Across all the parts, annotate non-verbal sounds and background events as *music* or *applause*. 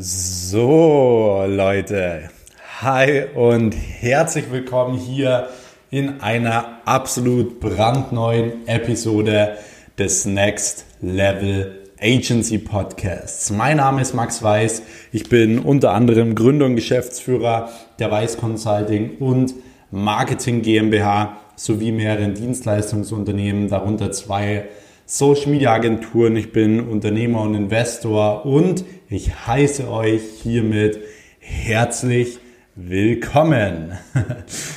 So, Leute. Hi und herzlich willkommen hier in einer absolut brandneuen Episode des Next Level Agency Podcasts. Mein Name ist Max Weiß. Ich bin unter anderem Gründer und Geschäftsführer der Weiß Consulting und Marketing GmbH sowie mehreren Dienstleistungsunternehmen, darunter zwei Social Media Agenturen. Ich bin Unternehmer und Investor und ich heiße euch hiermit herzlich willkommen. *laughs*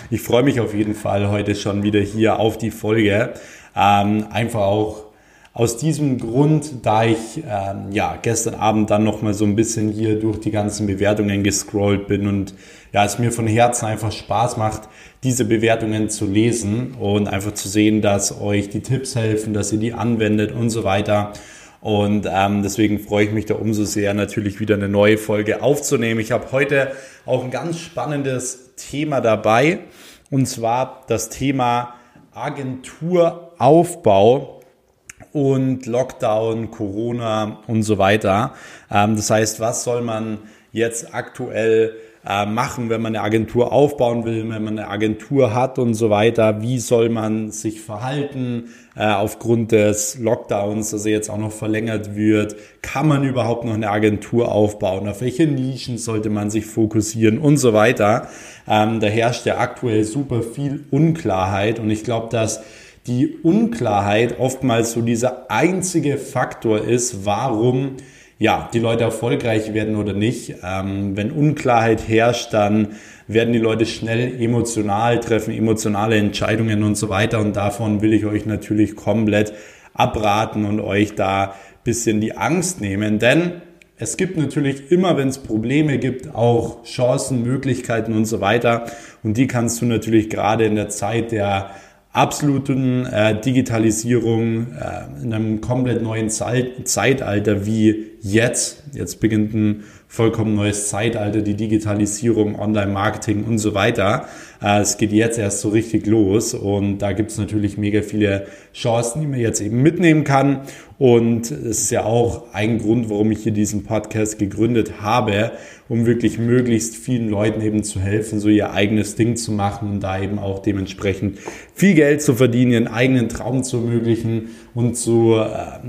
Ich freue mich auf jeden Fall heute schon wieder hier auf die Folge. Ähm, einfach auch aus diesem Grund, da ich ähm, ja gestern Abend dann noch mal so ein bisschen hier durch die ganzen Bewertungen gescrollt bin und ja, es mir von Herzen einfach Spaß macht, diese Bewertungen zu lesen und einfach zu sehen, dass euch die Tipps helfen, dass ihr die anwendet und so weiter. Und ähm, deswegen freue ich mich da umso sehr, natürlich wieder eine neue Folge aufzunehmen. Ich habe heute auch ein ganz spannendes Thema dabei, und zwar das Thema Agenturaufbau und Lockdown, Corona und so weiter. Ähm, das heißt, was soll man jetzt aktuell äh, machen, wenn man eine Agentur aufbauen will, wenn man eine Agentur hat und so weiter. Wie soll man sich verhalten äh, aufgrund des Lockdowns, dass er jetzt auch noch verlängert wird? Kann man überhaupt noch eine Agentur aufbauen? Auf welche Nischen sollte man sich fokussieren und so weiter? Ähm, da herrscht ja aktuell super viel Unklarheit und ich glaube, dass die Unklarheit oftmals so dieser einzige Faktor ist, warum ja, die Leute erfolgreich werden oder nicht. Ähm, wenn Unklarheit herrscht, dann werden die Leute schnell emotional treffen, emotionale Entscheidungen und so weiter. Und davon will ich euch natürlich komplett abraten und euch da bisschen die Angst nehmen. Denn es gibt natürlich immer, wenn es Probleme gibt, auch Chancen, Möglichkeiten und so weiter. Und die kannst du natürlich gerade in der Zeit der absoluten äh, Digitalisierung äh, in einem komplett neuen Zeit, Zeitalter wie jetzt. Jetzt beginnt ein vollkommen neues Zeitalter, die Digitalisierung, Online-Marketing und so weiter. Äh, es geht jetzt erst so richtig los und da gibt es natürlich mega viele Chancen, die man jetzt eben mitnehmen kann. Und es ist ja auch ein Grund, warum ich hier diesen Podcast gegründet habe, um wirklich möglichst vielen Leuten eben zu helfen, so ihr eigenes Ding zu machen und da eben auch dementsprechend viel Geld zu verdienen, ihren eigenen Traum zu ermöglichen und so, äh,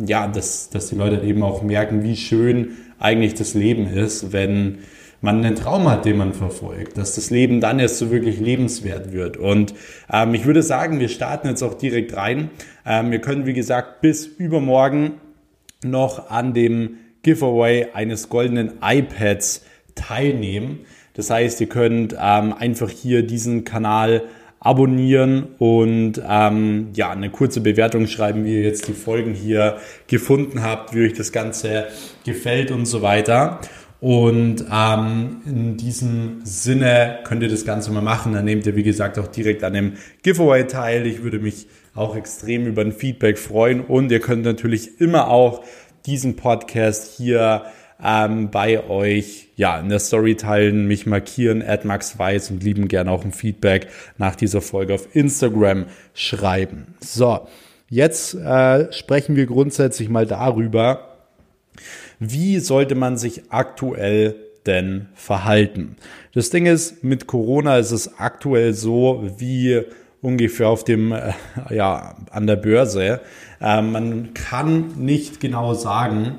ja, dass, dass die Leute eben auch merken, wie schön eigentlich das Leben ist, wenn man einen Traum hat, den man verfolgt, dass das Leben dann erst so wirklich lebenswert wird. Und ähm, ich würde sagen, wir starten jetzt auch direkt rein. Ähm, wir können, wie gesagt, bis übermorgen noch an dem Giveaway eines goldenen iPads teilnehmen. Das heißt, ihr könnt ähm, einfach hier diesen Kanal abonnieren und ähm, ja, eine kurze Bewertung schreiben, wie ihr jetzt die Folgen hier gefunden habt, wie euch das Ganze gefällt und so weiter. Und ähm, in diesem Sinne könnt ihr das Ganze mal machen. Dann nehmt ihr, wie gesagt, auch direkt an dem Giveaway teil. Ich würde mich auch extrem über ein Feedback freuen. Und ihr könnt natürlich immer auch diesen Podcast hier ähm, bei euch ja in der Story teilen, mich markieren, at Max Weiß und lieben gerne auch ein Feedback nach dieser Folge auf Instagram schreiben. So, jetzt äh, sprechen wir grundsätzlich mal darüber, wie sollte man sich aktuell denn verhalten? Das Ding ist, mit Corona ist es aktuell so wie ungefähr auf dem, äh, ja, an der Börse. Äh, man kann nicht genau sagen,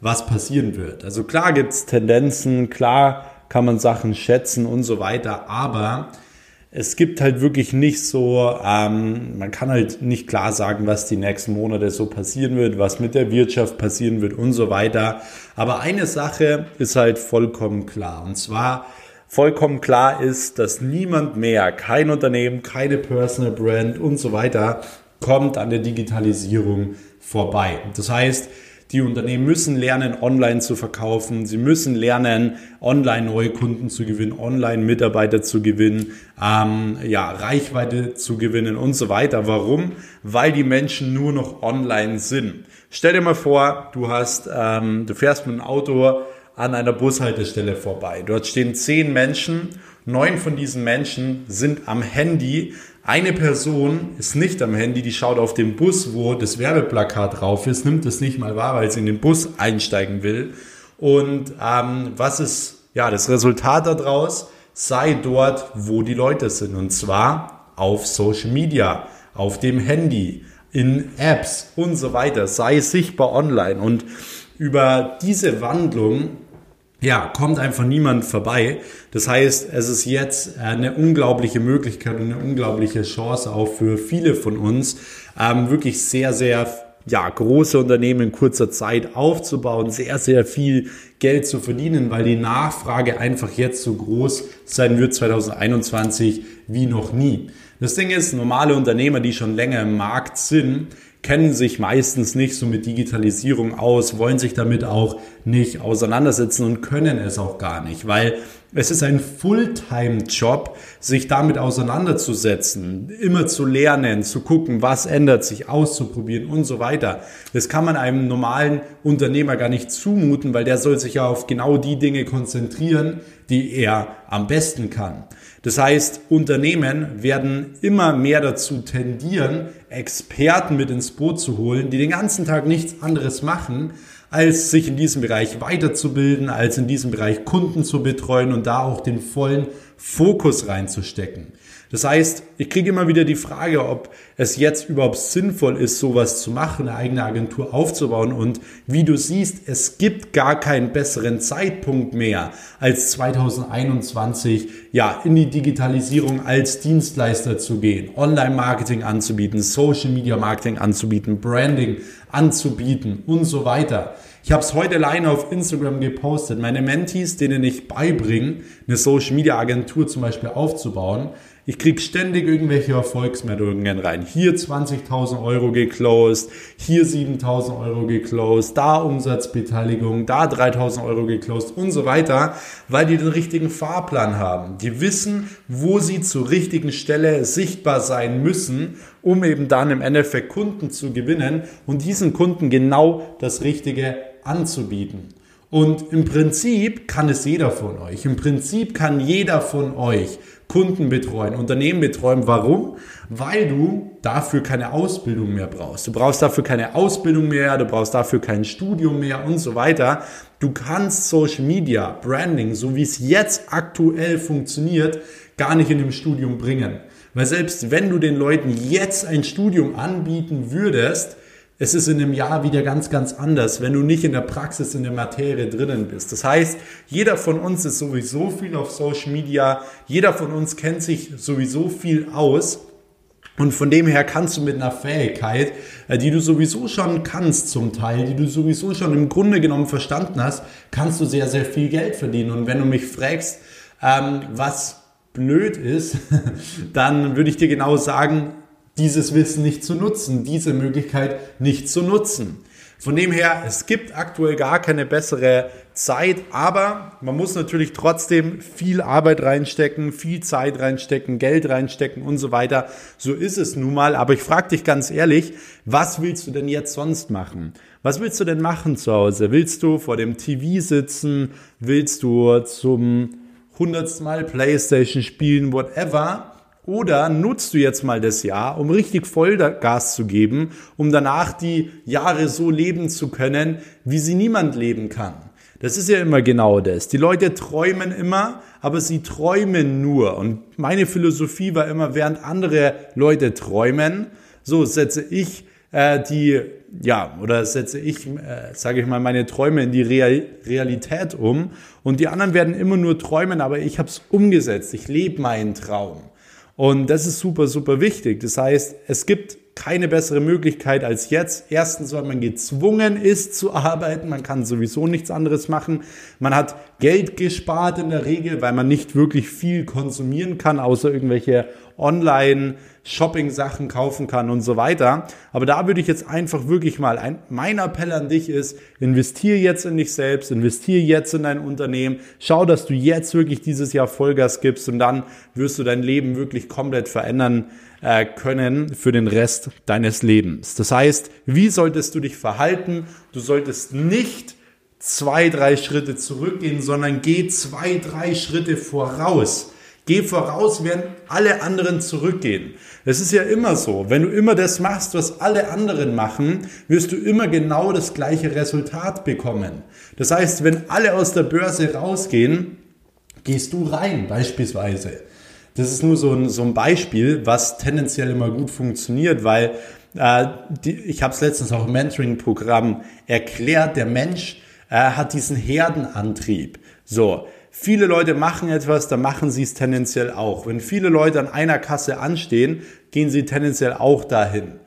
was passieren wird. Also klar gibt es Tendenzen, klar kann man Sachen schätzen und so weiter, aber es gibt halt wirklich nicht so, ähm, man kann halt nicht klar sagen, was die nächsten Monate so passieren wird, was mit der Wirtschaft passieren wird und so weiter. Aber eine Sache ist halt vollkommen klar. Und zwar vollkommen klar ist, dass niemand mehr, kein Unternehmen, keine Personal Brand und so weiter kommt an der Digitalisierung vorbei. Das heißt, die Unternehmen müssen lernen, online zu verkaufen. Sie müssen lernen, online neue Kunden zu gewinnen, online Mitarbeiter zu gewinnen, ähm, ja, Reichweite zu gewinnen und so weiter. Warum? Weil die Menschen nur noch online sind. Stell dir mal vor, du hast, ähm, du fährst mit dem Auto an einer Bushaltestelle vorbei. Dort stehen zehn Menschen. Neun von diesen Menschen sind am Handy eine Person ist nicht am Handy, die schaut auf den Bus, wo das Werbeplakat drauf ist, nimmt es nicht mal wahr, weil sie in den Bus einsteigen will. Und ähm, was ist ja das Resultat daraus? Sei dort, wo die Leute sind. Und zwar auf Social Media, auf dem Handy, in Apps und so weiter. Sei sichtbar online. Und über diese Wandlung ja, kommt einfach niemand vorbei. Das heißt, es ist jetzt eine unglaubliche Möglichkeit und eine unglaubliche Chance auch für viele von uns, ähm, wirklich sehr, sehr ja, große Unternehmen in kurzer Zeit aufzubauen, sehr, sehr viel Geld zu verdienen, weil die Nachfrage einfach jetzt so groß sein wird 2021 wie noch nie. Das Ding ist, normale Unternehmer, die schon länger im Markt sind, kennen sich meistens nicht so mit Digitalisierung aus, wollen sich damit auch nicht auseinandersetzen und können es auch gar nicht, weil es ist ein Fulltime-Job, sich damit auseinanderzusetzen, immer zu lernen, zu gucken, was ändert sich, auszuprobieren und so weiter. Das kann man einem normalen Unternehmer gar nicht zumuten, weil der soll sich ja auf genau die Dinge konzentrieren, die er am besten kann. Das heißt, Unternehmen werden immer mehr dazu tendieren, Experten mit ins Boot zu holen, die den ganzen Tag nichts anderes machen, als sich in diesem Bereich weiterzubilden, als in diesem Bereich Kunden zu betreuen und da auch den vollen Fokus reinzustecken. Das heißt, ich kriege immer wieder die Frage, ob es jetzt überhaupt sinnvoll ist, sowas zu machen, eine eigene Agentur aufzubauen. Und wie du siehst, es gibt gar keinen besseren Zeitpunkt mehr als 2021, ja, in die Digitalisierung als Dienstleister zu gehen, Online-Marketing anzubieten, Social-Media-Marketing anzubieten, Branding anzubieten und so weiter. Ich habe es heute alleine auf Instagram gepostet. Meine Mentees, denen ich beibringe, eine Social Media Agentur zum Beispiel aufzubauen, ich krieg ständig irgendwelche Erfolgsmeldungen rein. Hier 20.000 Euro geclosed, hier 7.000 Euro geclosed, da Umsatzbeteiligung, da 3.000 Euro geclosed und so weiter, weil die den richtigen Fahrplan haben. Die wissen, wo sie zur richtigen Stelle sichtbar sein müssen, um eben dann im Endeffekt Kunden zu gewinnen und diesen Kunden genau das Richtige anzubieten. Und im Prinzip kann es jeder von euch. Im Prinzip kann jeder von euch Kunden betreuen, Unternehmen betreuen. Warum? Weil du dafür keine Ausbildung mehr brauchst. Du brauchst dafür keine Ausbildung mehr, du brauchst dafür kein Studium mehr und so weiter. Du kannst Social Media, Branding, so wie es jetzt aktuell funktioniert, gar nicht in dem Studium bringen. Weil selbst wenn du den Leuten jetzt ein Studium anbieten würdest, es ist in einem Jahr wieder ganz, ganz anders, wenn du nicht in der Praxis, in der Materie drinnen bist. Das heißt, jeder von uns ist sowieso viel auf Social Media, jeder von uns kennt sich sowieso viel aus. Und von dem her kannst du mit einer Fähigkeit, äh, die du sowieso schon kannst zum Teil, die du sowieso schon im Grunde genommen verstanden hast, kannst du sehr, sehr viel Geld verdienen. Und wenn du mich fragst, ähm, was blöd ist, *laughs* dann würde ich dir genau sagen, dieses Wissen nicht zu nutzen, diese Möglichkeit nicht zu nutzen. Von dem her, es gibt aktuell gar keine bessere Zeit, aber man muss natürlich trotzdem viel Arbeit reinstecken, viel Zeit reinstecken, Geld reinstecken und so weiter. So ist es nun mal. Aber ich frage dich ganz ehrlich, was willst du denn jetzt sonst machen? Was willst du denn machen zu Hause? Willst du vor dem TV sitzen? Willst du zum hundertsten Mal Playstation spielen? Whatever. Oder nutzt du jetzt mal das Jahr, um richtig Vollgas zu geben, um danach die Jahre so leben zu können, wie sie niemand leben kann. Das ist ja immer genau das. Die Leute träumen immer, aber sie träumen nur. Und meine Philosophie war immer, während andere Leute träumen, so setze ich äh, die, ja, oder setze ich, äh, sage ich mal, meine Träume in die Real Realität um. Und die anderen werden immer nur träumen, aber ich habe es umgesetzt. Ich lebe meinen Traum. Und das ist super, super wichtig. Das heißt, es gibt keine bessere Möglichkeit als jetzt. Erstens, weil man gezwungen ist zu arbeiten. Man kann sowieso nichts anderes machen. Man hat Geld gespart in der Regel, weil man nicht wirklich viel konsumieren kann, außer irgendwelche online Shopping-Sachen kaufen kann und so weiter. Aber da würde ich jetzt einfach wirklich mal, ein, mein Appell an dich ist, investiere jetzt in dich selbst, investiere jetzt in dein Unternehmen, schau, dass du jetzt wirklich dieses Jahr Vollgas gibst und dann wirst du dein Leben wirklich komplett verändern äh, können für den Rest deines Lebens. Das heißt, wie solltest du dich verhalten? Du solltest nicht zwei, drei Schritte zurückgehen, sondern geh zwei, drei Schritte voraus. Geh voraus, während alle anderen zurückgehen. Es ist ja immer so. Wenn du immer das machst, was alle anderen machen, wirst du immer genau das gleiche Resultat bekommen. Das heißt, wenn alle aus der Börse rausgehen, gehst du rein beispielsweise. Das ist nur so ein, so ein Beispiel, was tendenziell immer gut funktioniert, weil äh, die, ich habe es letztens auch im Mentoring-Programm erklärt, der Mensch äh, hat diesen Herdenantrieb. So, Viele Leute machen etwas, dann machen sie es tendenziell auch. Wenn viele Leute an einer Kasse anstehen, gehen sie tendenziell auch dahin.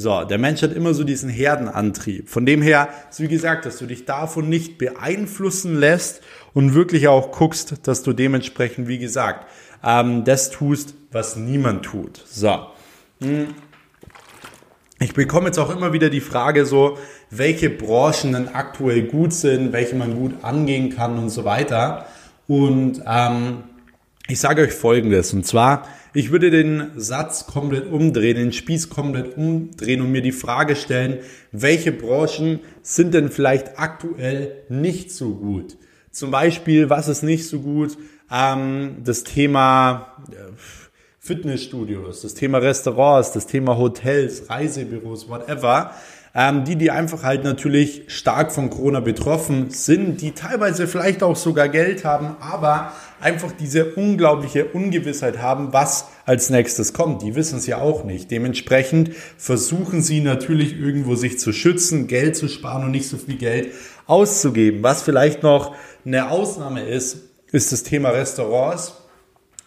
So, der Mensch hat immer so diesen Herdenantrieb. Von dem her ist wie gesagt, dass du dich davon nicht beeinflussen lässt und wirklich auch guckst, dass du dementsprechend, wie gesagt, ähm, das tust, was niemand tut. So. Hm. Ich bekomme jetzt auch immer wieder die Frage so, welche Branchen denn aktuell gut sind, welche man gut angehen kann und so weiter. Und ähm, ich sage euch Folgendes, und zwar, ich würde den Satz komplett umdrehen, den Spieß komplett umdrehen und mir die Frage stellen, welche Branchen sind denn vielleicht aktuell nicht so gut? Zum Beispiel, was ist nicht so gut? Ähm, das Thema äh, Fitnessstudios, das Thema Restaurants, das Thema Hotels, Reisebüros, whatever ähm, die, die einfach halt natürlich stark von Corona betroffen sind, die teilweise vielleicht auch sogar Geld haben, aber einfach diese unglaubliche Ungewissheit haben, was als nächstes kommt. Die wissen es ja auch nicht. Dementsprechend versuchen sie natürlich irgendwo sich zu schützen, Geld zu sparen und nicht so viel Geld auszugeben. Was vielleicht noch eine Ausnahme ist, ist das Thema Restaurants.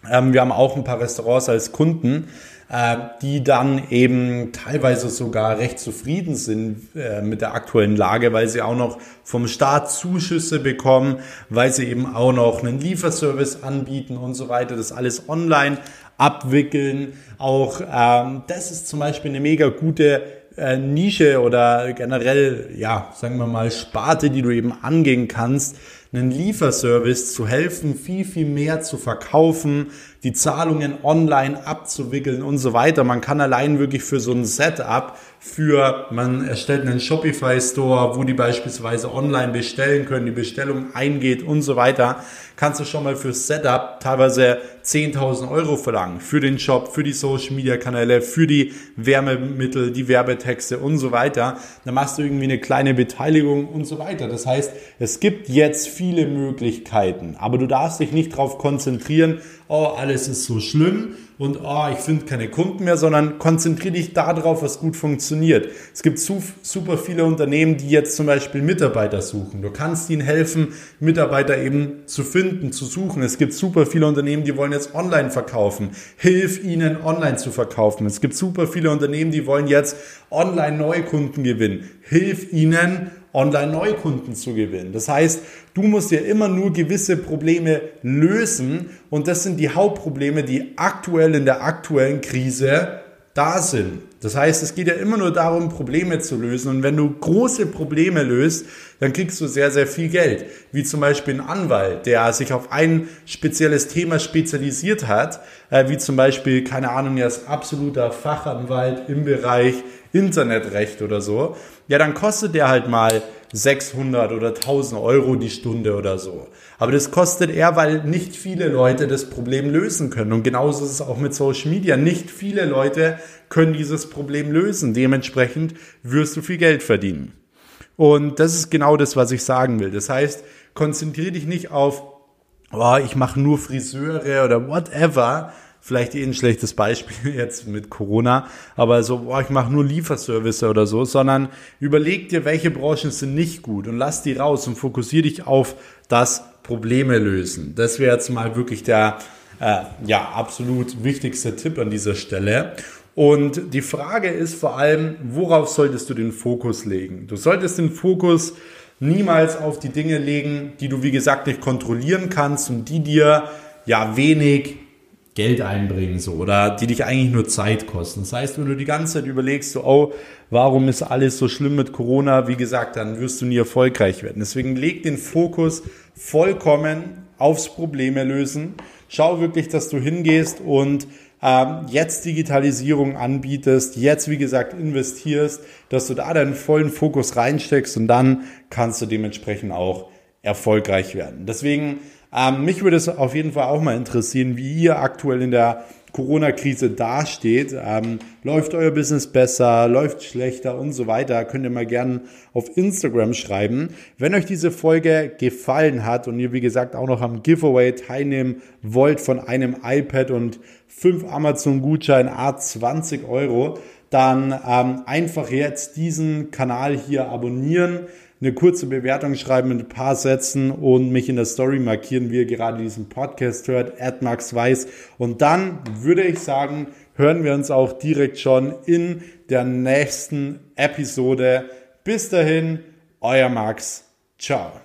Ähm, wir haben auch ein paar Restaurants als Kunden, äh, die dann eben teilweise sogar recht zufrieden sind äh, mit der aktuellen Lage, weil sie auch noch vom Staat Zuschüsse bekommen, weil sie eben auch noch einen Lieferservice anbieten und so weiter, das alles online abwickeln. Auch ähm, das ist zum Beispiel eine mega gute äh, Nische oder generell, ja, sagen wir mal, Sparte, die du eben angehen kannst, einen Lieferservice zu helfen, viel, viel mehr zu verkaufen, die Zahlungen online abzuwickeln und so weiter. Man kann allein wirklich für so ein Setup für, man erstellt einen Shopify Store, wo die beispielsweise online bestellen können, die Bestellung eingeht und so weiter, kannst du schon mal für Setup teilweise 10.000 Euro verlangen. Für den Shop, für die Social Media Kanäle, für die Wärmemittel, die Werbetexte und so weiter. Dann machst du irgendwie eine kleine Beteiligung und so weiter. Das heißt, es gibt jetzt viele Möglichkeiten, aber du darfst dich nicht darauf konzentrieren, oh, alles ist so schlimm und oh, ich finde keine Kunden mehr, sondern konzentriere dich darauf, was gut funktioniert. Es gibt super viele Unternehmen, die jetzt zum Beispiel Mitarbeiter suchen. Du kannst ihnen helfen, Mitarbeiter eben zu finden, zu suchen. Es gibt super viele Unternehmen, die wollen jetzt online verkaufen. Hilf ihnen, online zu verkaufen. Es gibt super viele Unternehmen, die wollen jetzt online neue Kunden gewinnen. Hilf ihnen, Online-Neukunden zu gewinnen. Das heißt, du musst ja immer nur gewisse Probleme lösen und das sind die Hauptprobleme, die aktuell in der aktuellen Krise da sind. Das heißt, es geht ja immer nur darum, Probleme zu lösen. Und wenn du große Probleme löst, dann kriegst du sehr, sehr viel Geld. Wie zum Beispiel ein Anwalt, der sich auf ein spezielles Thema spezialisiert hat, äh, wie zum Beispiel, keine Ahnung, er ist absoluter Fachanwalt im Bereich Internetrecht oder so ja, dann kostet der halt mal 600 oder 1000 Euro die Stunde oder so. Aber das kostet er, weil nicht viele Leute das Problem lösen können. Und genauso ist es auch mit Social Media. Nicht viele Leute können dieses Problem lösen. Dementsprechend wirst du viel Geld verdienen. Und das ist genau das, was ich sagen will. Das heißt, konzentriere dich nicht auf, oh, ich mache nur Friseure oder whatever, vielleicht eh ein schlechtes Beispiel *laughs* jetzt mit Corona, aber so, boah, ich mache nur Lieferservice oder so, sondern überleg dir, welche Branchen sind nicht gut und lass die raus und fokussiere dich auf das Probleme lösen. Das wäre jetzt mal wirklich der äh, ja, absolut wichtigste Tipp an dieser Stelle. Und die Frage ist vor allem, worauf solltest du den Fokus legen? Du solltest den Fokus niemals auf die Dinge legen, die du, wie gesagt, nicht kontrollieren kannst und die dir ja wenig Geld einbringen so oder die dich eigentlich nur Zeit kosten. Das heißt, wenn du die ganze Zeit überlegst, so, oh, warum ist alles so schlimm mit Corona, wie gesagt, dann wirst du nie erfolgreich werden. Deswegen leg den Fokus vollkommen aufs Probleme lösen. Schau wirklich, dass du hingehst und ähm, jetzt Digitalisierung anbietest, jetzt wie gesagt investierst, dass du da deinen vollen Fokus reinsteckst und dann kannst du dementsprechend auch erfolgreich werden. Deswegen Ähm, mich würde es auf jeden Fall auch mal interessieren, wie ihr aktuell in der Corona-Krise dasteht. Ähm, läuft euer Business besser, läuft schlechter und so weiter, könnt ihr mal gerne auf Instagram schreiben. Wenn euch diese Folge gefallen hat und ihr wie gesagt auch noch am Giveaway teilnehmen wollt von einem iPad und fünf Amazon-Gutschein A20 Euro, dann ähm, einfach jetzt diesen Kanal hier abonnieren eine kurze Bewertung schreiben mit ein paar Sätzen und mich in der Story markieren, wie ihr gerade diesen Podcast hört, Max Weiß. Und dann würde ich sagen, hören wir uns auch direkt schon in der nächsten Episode. Bis dahin, euer Max. Ciao.